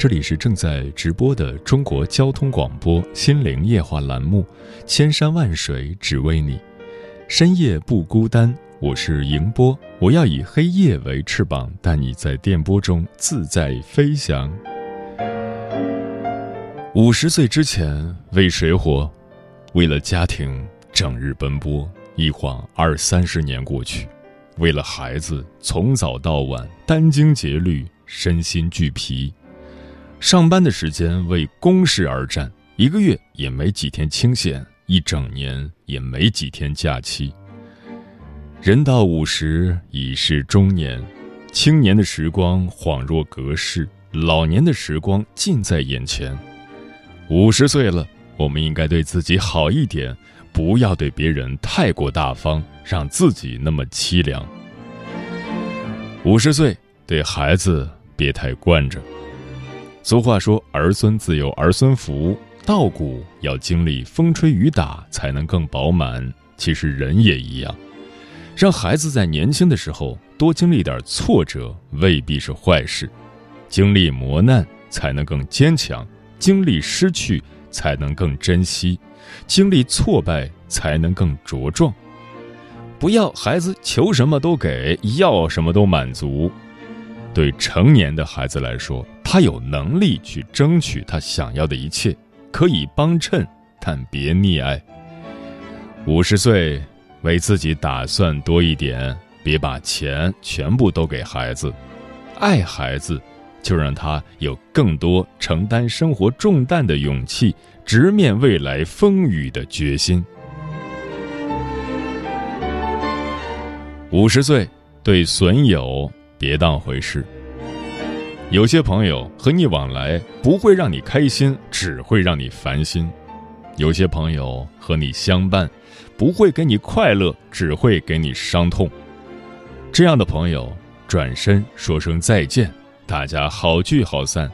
这里是正在直播的中国交通广播心灵夜话栏目，《千山万水只为你》，深夜不孤单。我是迎波，我要以黑夜为翅膀，带你在电波中自在飞翔。五十岁之前为谁活？为了家庭整日奔波，一晃二三十年过去；为了孩子从早到晚殚精竭虑，身心俱疲。上班的时间为公事而战，一个月也没几天清闲，一整年也没几天假期。人到五十已是中年，青年的时光恍若隔世，老年的时光近在眼前。五十岁了，我们应该对自己好一点，不要对别人太过大方，让自己那么凄凉。五十岁，对孩子别太惯着。俗话说：“儿孙自有儿孙福。”稻谷要经历风吹雨打才能更饱满。其实人也一样，让孩子在年轻的时候多经历点挫折，未必是坏事。经历磨难才能更坚强，经历失去才能更珍惜，经历挫败才能更茁壮。不要孩子求什么都给，要什么都满足。对成年的孩子来说，他有能力去争取他想要的一切，可以帮衬，但别溺爱。五十岁，为自己打算多一点，别把钱全部都给孩子。爱孩子，就让他有更多承担生活重担的勇气，直面未来风雨的决心。五十岁，对损友。别当回事。有些朋友和你往来不会让你开心，只会让你烦心；有些朋友和你相伴，不会给你快乐，只会给你伤痛。这样的朋友，转身说声再见，大家好聚好散。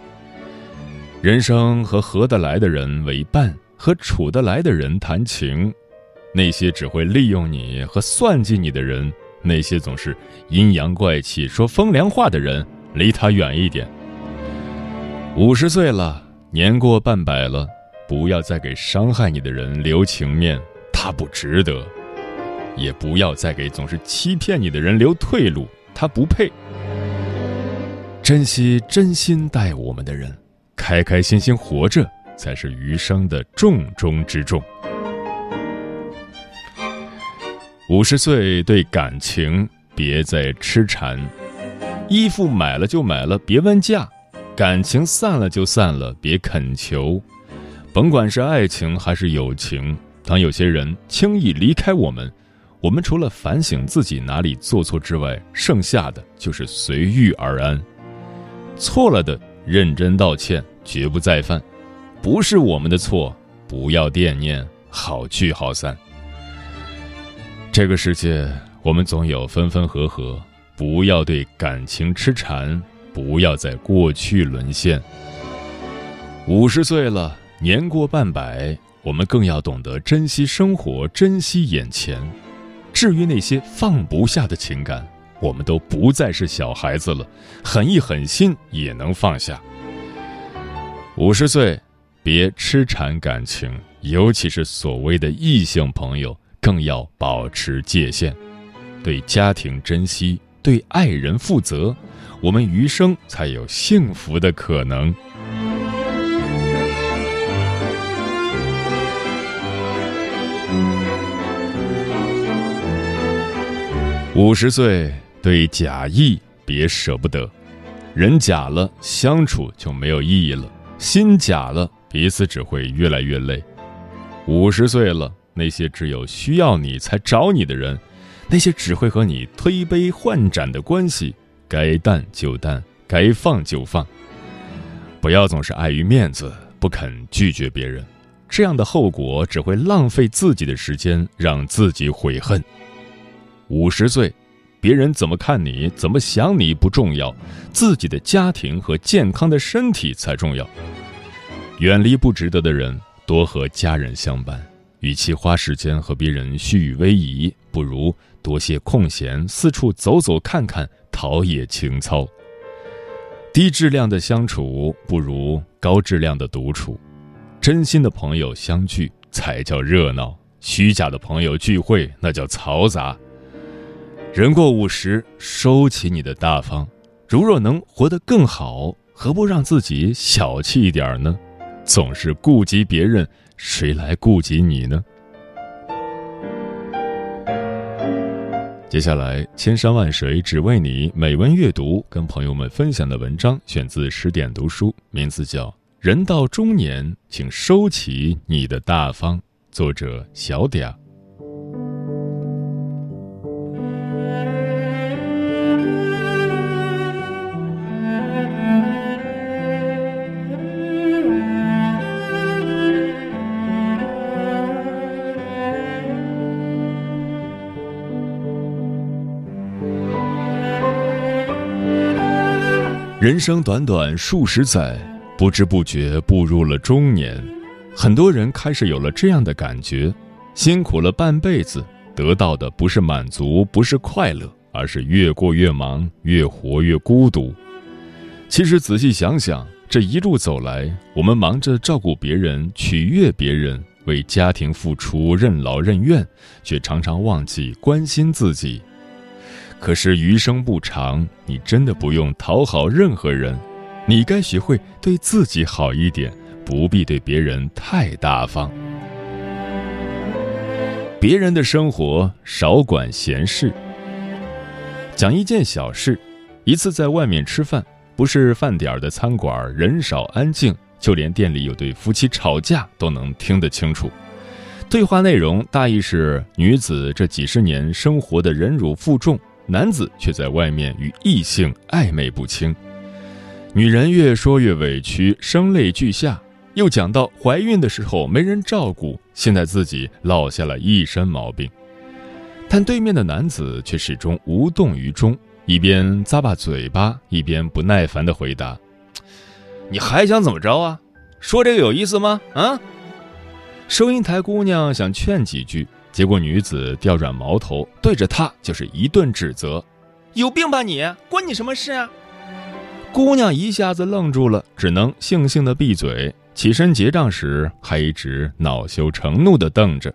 人生和合得来的人为伴，和处得来的人谈情。那些只会利用你和算计你的人。那些总是阴阳怪气、说风凉话的人，离他远一点。五十岁了，年过半百了，不要再给伤害你的人留情面，他不值得；也不要再给总是欺骗你的人留退路，他不配。珍惜真心待我们的人，开开心心活着，才是余生的重中之重。五十岁对感情别再痴缠，衣服买了就买了，别问价；感情散了就散了，别恳求。甭管是爱情还是友情，当有些人轻易离开我们，我们除了反省自己哪里做错之外，剩下的就是随遇而安。错了的认真道歉，绝不再犯；不是我们的错，不要惦念，好聚好散。这个世界，我们总有分分合合，不要对感情痴缠，不要在过去沦陷。五十岁了，年过半百，我们更要懂得珍惜生活，珍惜眼前。至于那些放不下的情感，我们都不再是小孩子了，狠一狠心也能放下。五十岁，别痴缠感情，尤其是所谓的异性朋友。更要保持界限。对家庭珍惜对爱人负责我们余生才有幸福的可能。五十岁对假意别舍不得人假了相处就没有意义了心假了彼此只会越来越累。五十岁了那些只有需要你才找你的人，那些只会和你推杯换盏的关系，该淡就淡，该放就放。不要总是碍于面子不肯拒绝别人，这样的后果只会浪费自己的时间，让自己悔恨。五十岁，别人怎么看你、怎么想你不重要，自己的家庭和健康的身体才重要。远离不值得的人，多和家人相伴。与其花时间和别人虚与委蛇，不如多些空闲四处走走看看，陶冶情操。低质量的相处不如高质量的独处。真心的朋友相聚才叫热闹，虚假的朋友聚会那叫嘈杂。人过五十，收起你的大方。如若能活得更好，何不让自己小气一点呢？总是顾及别人，谁来顾及你呢？接下来，千山万水只为你，美文阅读，跟朋友们分享的文章选自十点读书，名字叫《人到中年，请收起你的大方》，作者小嗲。人生短短数十载，不知不觉步入了中年。很多人开始有了这样的感觉：辛苦了半辈子，得到的不是满足，不是快乐，而是越过越忙，越活越孤独。其实仔细想想，这一路走来，我们忙着照顾别人、取悦别人，为家庭付出、任劳任怨，却常常忘记关心自己。可是余生不长，你真的不用讨好任何人，你该学会对自己好一点，不必对别人太大方。别人的生活少管闲事。讲一件小事：一次在外面吃饭，不是饭点的餐馆，人少安静，就连店里有对夫妻吵架都能听得清楚。对话内容大意是：女子这几十年生活的忍辱负重。男子却在外面与异性暧昧不清，女人越说越委屈，声泪俱下。又讲到怀孕的时候没人照顾，现在自己落下了一身毛病。但对面的男子却始终无动于衷，一边咂巴嘴巴，一边不耐烦地回答：“你还想怎么着啊？说这个有意思吗？啊？”收银台姑娘想劝几句。结果女子调转矛头，对着他就是一顿指责：“有病吧你？关你什么事啊？”姑娘一下子愣住了，只能悻悻的闭嘴。起身结账时，还一直恼羞成怒的瞪着。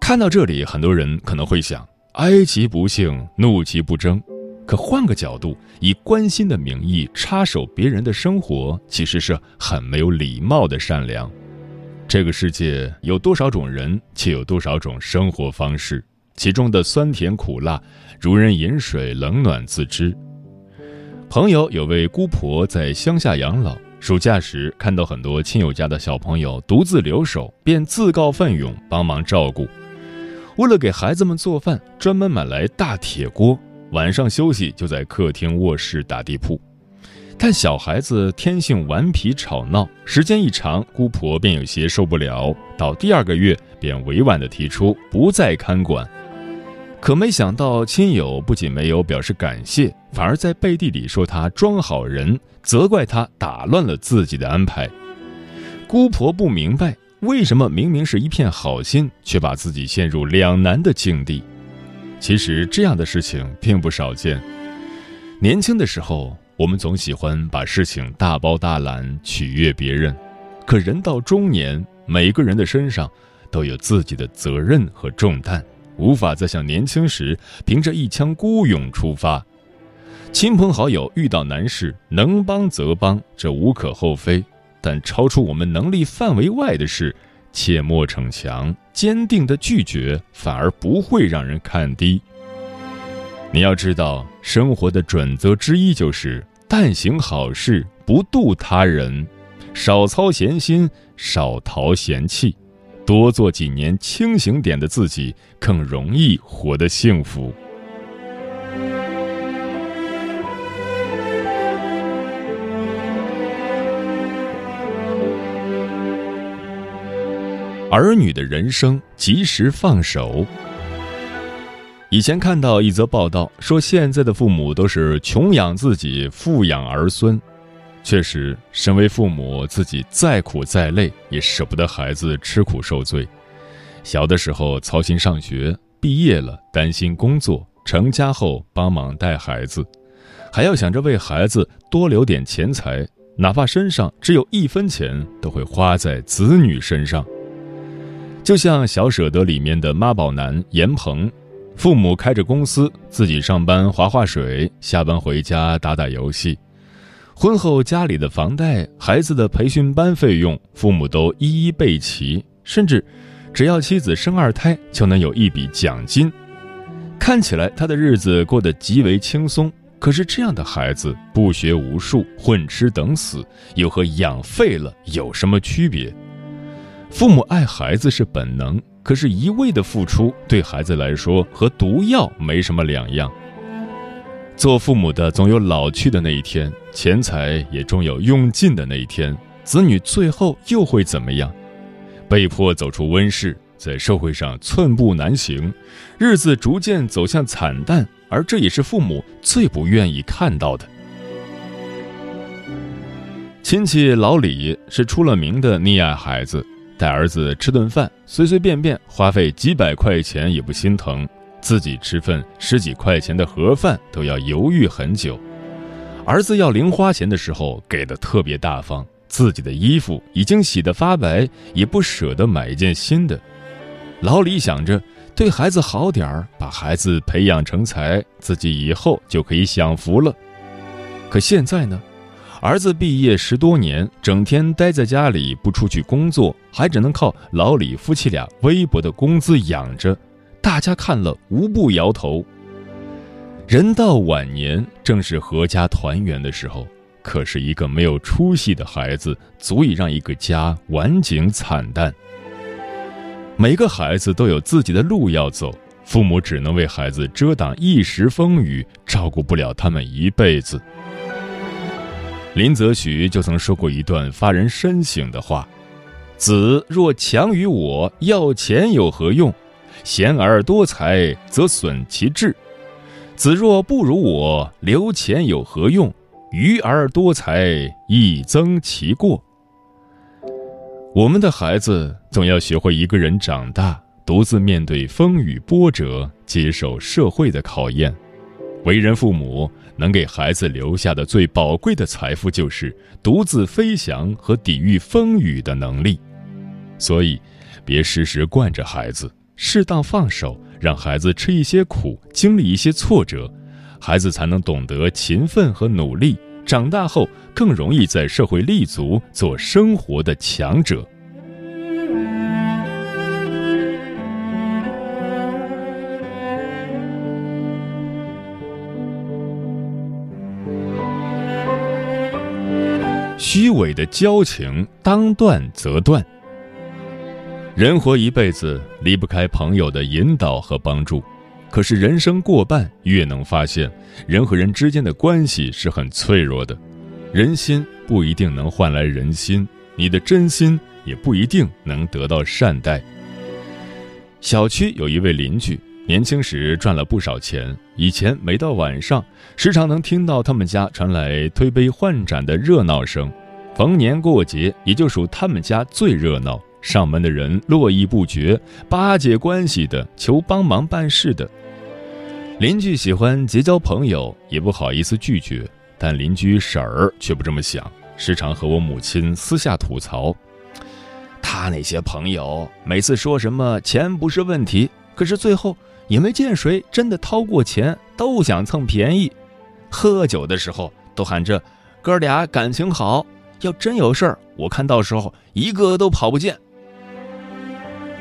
看到这里，很多人可能会想：哀其不幸，怒其不争。可换个角度，以关心的名义插手别人的生活，其实是很没有礼貌的善良。这个世界有多少种人，且有多少种生活方式，其中的酸甜苦辣，如人饮水，冷暖自知。朋友有位姑婆在乡下养老，暑假时看到很多亲友家的小朋友独自留守，便自告奋勇帮忙照顾。为了给孩子们做饭，专门买来大铁锅，晚上休息就在客厅、卧室打地铺。但小孩子天性顽皮吵闹，时间一长，姑婆便有些受不了。到第二个月，便委婉地提出不再看管。可没想到，亲友不仅没有表示感谢，反而在背地里说他装好人，责怪他打乱了自己的安排。姑婆不明白，为什么明明是一片好心，却把自己陷入两难的境地。其实这样的事情并不少见。年轻的时候。我们总喜欢把事情大包大揽，取悦别人，可人到中年，每个人的身上都有自己的责任和重担，无法再像年轻时凭着一腔孤勇出发。亲朋好友遇到难事，能帮则帮，这无可厚非。但超出我们能力范围外的事，切莫逞强，坚定的拒绝，反而不会让人看低。你要知道，生活的准则之一就是：但行好事，不妒他人；少操闲心，少淘闲气；多做几年清醒点的自己，更容易活得幸福。儿女的人生，及时放手。以前看到一则报道，说现在的父母都是穷养自己，富养儿孙。确实，身为父母，自己再苦再累，也舍不得孩子吃苦受罪。小的时候操心上学，毕业了担心工作，成家后帮忙带孩子，还要想着为孩子多留点钱财，哪怕身上只有一分钱，都会花在子女身上。就像《小舍得》里面的妈宝男严鹏。父母开着公司，自己上班划划水，下班回家打打游戏。婚后家里的房贷、孩子的培训班费用，父母都一一备齐，甚至只要妻子生二胎，就能有一笔奖金。看起来他的日子过得极为轻松，可是这样的孩子不学无术，混吃等死，又和养废了有什么区别？父母爱孩子是本能。可是，一味的付出对孩子来说和毒药没什么两样。做父母的总有老去的那一天，钱财也终有用尽的那一天。子女最后又会怎么样？被迫走出温室，在社会上寸步难行，日子逐渐走向惨淡，而这也是父母最不愿意看到的。亲戚老李是出了名的溺爱孩子。带儿子吃顿饭，随随便便花费几百块钱也不心疼；自己吃份十几块钱的盒饭都要犹豫很久。儿子要零花钱的时候给的特别大方，自己的衣服已经洗得发白，也不舍得买一件新的。老李想着对孩子好点儿，把孩子培养成才，自己以后就可以享福了。可现在呢？儿子毕业十多年，整天待在家里不出去工作，还只能靠老李夫妻俩微薄的工资养着，大家看了无不摇头。人到晚年，正是阖家团圆的时候，可是一个没有出息的孩子，足以让一个家晚景惨淡。每个孩子都有自己的路要走，父母只能为孩子遮挡一时风雨，照顾不了他们一辈子。林则徐就曾说过一段发人深省的话：“子若强于我，要钱有何用？贤而多财，则损其志；子若不如我，留钱有何用？愚而多财，亦增其过。”我们的孩子总要学会一个人长大，独自面对风雨波折，接受社会的考验。为人父母。能给孩子留下的最宝贵的财富，就是独自飞翔和抵御风雨的能力。所以，别时时惯着孩子，适当放手，让孩子吃一些苦，经历一些挫折，孩子才能懂得勤奋和努力。长大后，更容易在社会立足，做生活的强者。虚伪的交情，当断则断。人活一辈子，离不开朋友的引导和帮助。可是人生过半，越能发现，人和人之间的关系是很脆弱的。人心不一定能换来人心，你的真心也不一定能得到善待。小区有一位邻居，年轻时赚了不少钱。以前每到晚上，时常能听到他们家传来推杯换盏的热闹声。逢年过节，也就属他们家最热闹，上门的人络绎不绝，巴结关系的，求帮忙办事的。邻居喜欢结交朋友，也不好意思拒绝，但邻居婶儿却不这么想，时常和我母亲私下吐槽：他那些朋友每次说什么钱不是问题，可是最后也没见谁真的掏过钱，都想蹭便宜。喝酒的时候都喊着哥俩感情好。要真有事儿，我看到时候一个都跑不见。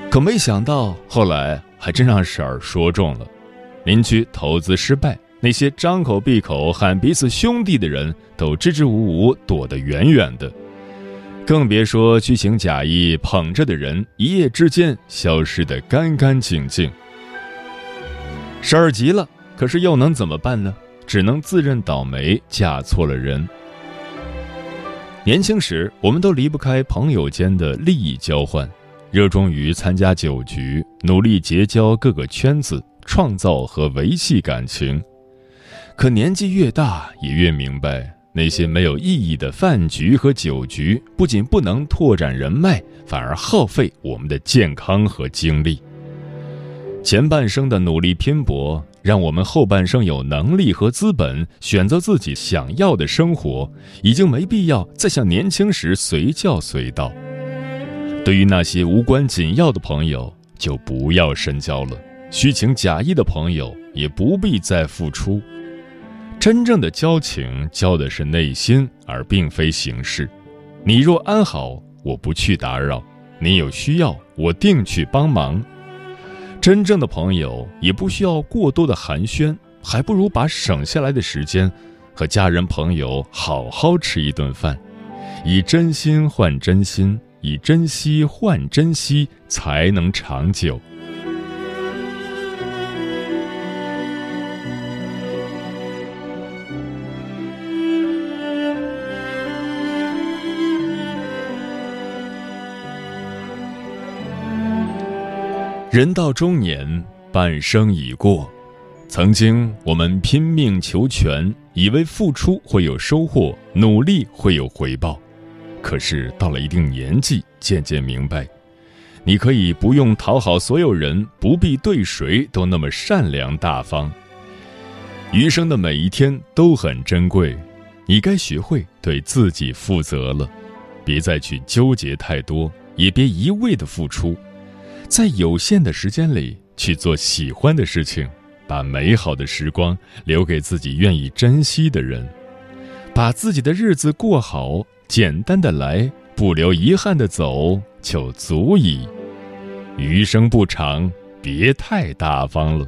可没想到，后来还真让婶儿说中了。邻居投资失败，那些张口闭口喊彼此兄弟的人都支支吾吾躲得远远的，更别说虚情假意捧着的人一夜之间消失得干干净净。婶儿急了，可是又能怎么办呢？只能自认倒霉，嫁错了人。年轻时，我们都离不开朋友间的利益交换，热衷于参加酒局，努力结交各个圈子。创造和维系感情，可年纪越大，也越明白，那些没有意义的饭局和酒局，不仅不能拓展人脉，反而耗费我们的健康和精力。前半生的努力拼搏，让我们后半生有能力和资本选择自己想要的生活，已经没必要再像年轻时随叫随到。对于那些无关紧要的朋友，就不要深交了。虚情假意的朋友也不必再付出，真正的交情交的是内心，而并非形式。你若安好，我不去打扰；你有需要，我定去帮忙。真正的朋友也不需要过多的寒暄，还不如把省下来的时间，和家人朋友好好吃一顿饭，以真心换真心，以珍惜换珍惜，才能长久。人到中年，半生已过。曾经我们拼命求全，以为付出会有收获，努力会有回报。可是到了一定年纪，渐渐明白，你可以不用讨好所有人，不必对谁都那么善良大方。余生的每一天都很珍贵，你该学会对自己负责了。别再去纠结太多，也别一味的付出。在有限的时间里去做喜欢的事情，把美好的时光留给自己愿意珍惜的人，把自己的日子过好，简单的来，不留遗憾的走，就足矣。余生不长，别太大方了。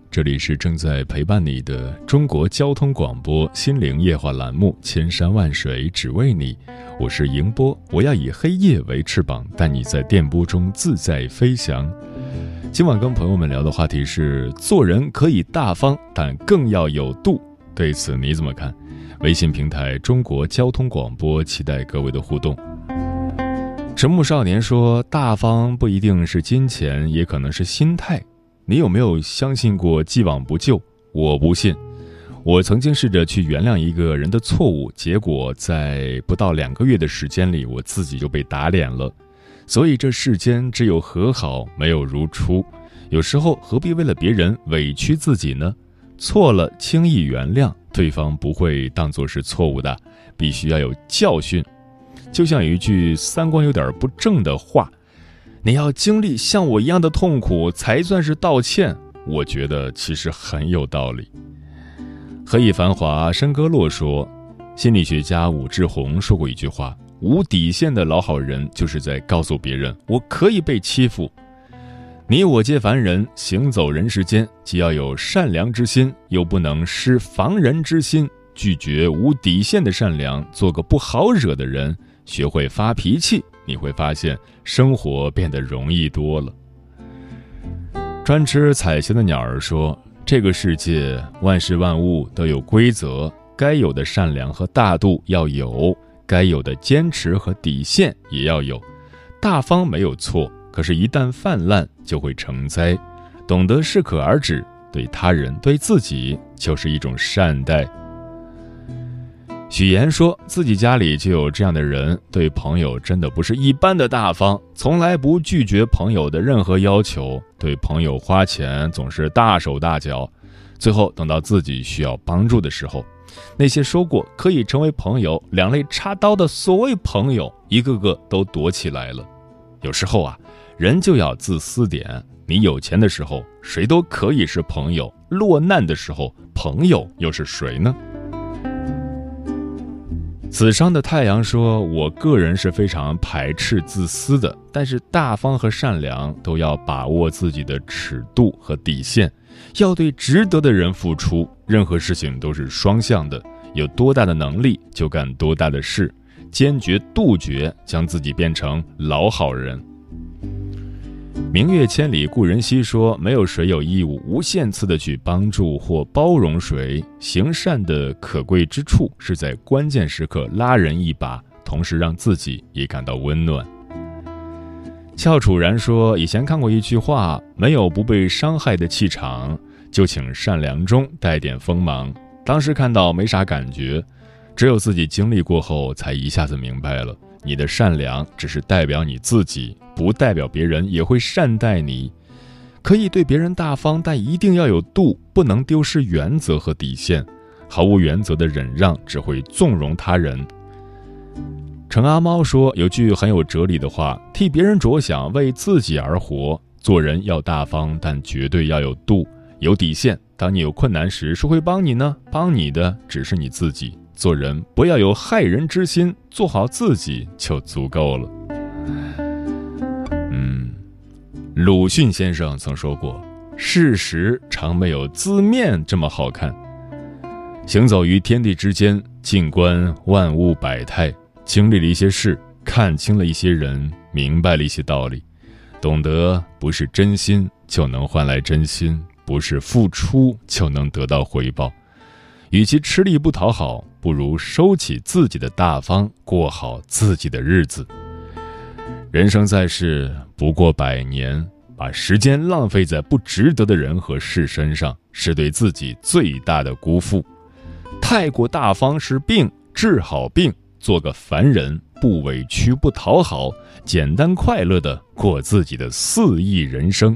这里是正在陪伴你的中国交通广播心灵夜话栏目《千山万水只为你》，我是迎波，我要以黑夜为翅膀，带你在电波中自在飞翔。今晚跟朋友们聊的话题是：做人可以大方，但更要有度。对此你怎么看？微信平台中国交通广播，期待各位的互动。沉木少年说：“大方不一定是金钱，也可能是心态。”你有没有相信过既往不咎？我不信。我曾经试着去原谅一个人的错误，结果在不到两个月的时间里，我自己就被打脸了。所以这世间只有和好，没有如初。有时候何必为了别人委屈自己呢？错了轻易原谅对方，不会当作是错误的，必须要有教训。就像有一句三观有点不正的话。你要经历像我一样的痛苦，才算是道歉。我觉得其实很有道理。何以繁华笙歌落说，心理学家武志红说过一句话：“无底线的老好人，就是在告诉别人，我可以被欺负。你我皆凡人，行走人世间，既要有善良之心，又不能失防人之心。拒绝无底线的善良，做个不好惹的人，学会发脾气。”你会发现生活变得容易多了。专吃彩霞的鸟儿说：“这个世界万事万物都有规则，该有的善良和大度要有，该有的坚持和底线也要有。大方没有错，可是，一旦泛滥就会成灾。懂得适可而止，对他人、对自己就是一种善待。许岩说自己家里就有这样的人，对朋友真的不是一般的大方，从来不拒绝朋友的任何要求，对朋友花钱总是大手大脚，最后等到自己需要帮助的时候，那些说过可以成为朋友、两肋插刀的所谓朋友，一个个都躲起来了。有时候啊，人就要自私点，你有钱的时候，谁都可以是朋友；落难的时候，朋友又是谁呢？紫商的太阳说：“我个人是非常排斥自私的，但是大方和善良都要把握自己的尺度和底线，要对值得的人付出。任何事情都是双向的，有多大的能力就干多大的事，坚决杜绝将自己变成老好人。”明月千里故人西说：“没有谁有义务无限次的去帮助或包容谁。行善的可贵之处是在关键时刻拉人一把，同时让自己也感到温暖。”俏楚然说：“以前看过一句话，没有不被伤害的气场，就请善良中带点锋芒。当时看到没啥感觉，只有自己经历过后，才一下子明白了。”你的善良只是代表你自己，不代表别人也会善待你。可以对别人大方，但一定要有度，不能丢失原则和底线。毫无原则的忍让只会纵容他人。陈阿猫说有句很有哲理的话：替别人着想，为自己而活。做人要大方，但绝对要有度，有底线。当你有困难时，谁会帮你呢？帮你的只是你自己。做人不要有害人之心，做好自己就足够了。嗯，鲁迅先生曾说过：“事实常没有字面这么好看。”行走于天地之间，静观万物百态，经历了一些事，看清了一些人，明白了一些道理，懂得不是真心就能换来真心，不是付出就能得到回报。与其吃力不讨好，不如收起自己的大方，过好自己的日子。人生在世不过百年，把时间浪费在不值得的人和事身上，是对自己最大的辜负。太过大方是病，治好病，做个凡人，不委屈不讨好，简单快乐的过自己的肆意人生。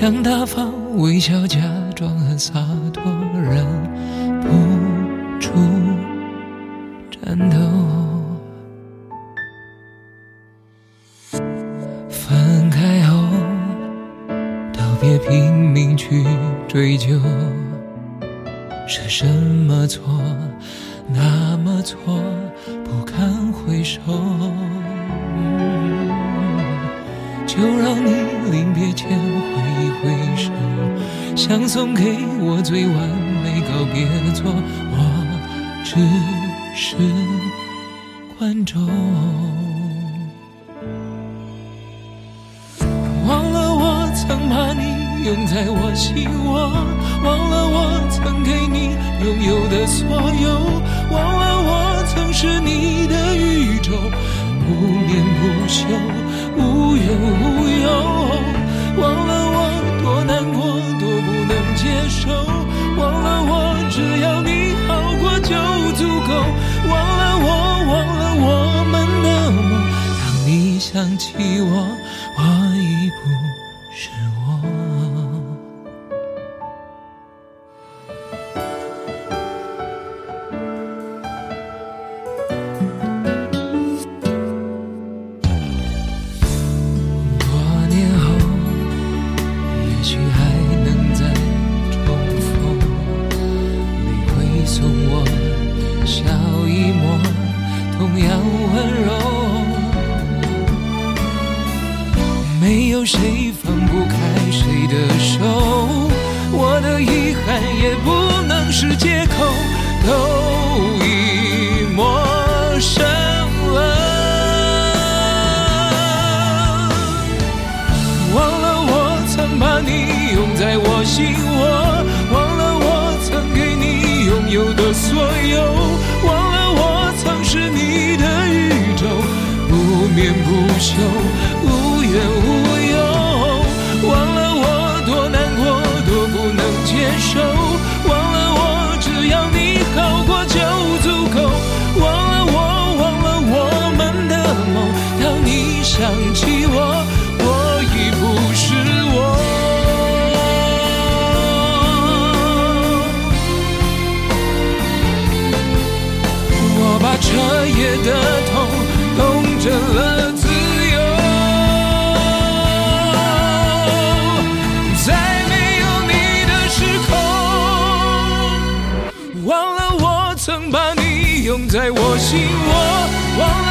想大方微笑，假装很洒脱，忍不住颤抖。分开后，都别拼命去追究。是什么错，那么错，不堪回首。就让你临别前挥一挥手，想送给我最完美告别作，我只是观众。忘了我曾把你拥在我心窝，忘了我曾给你。拥有的所有，忘了我曾是你的宇宙，不眠不休，无忧无忧。忘了我多难过，多不能接受，忘了我只要你好过就足够。忘了我，忘了我们的梦，当你想起我，我已不不窝，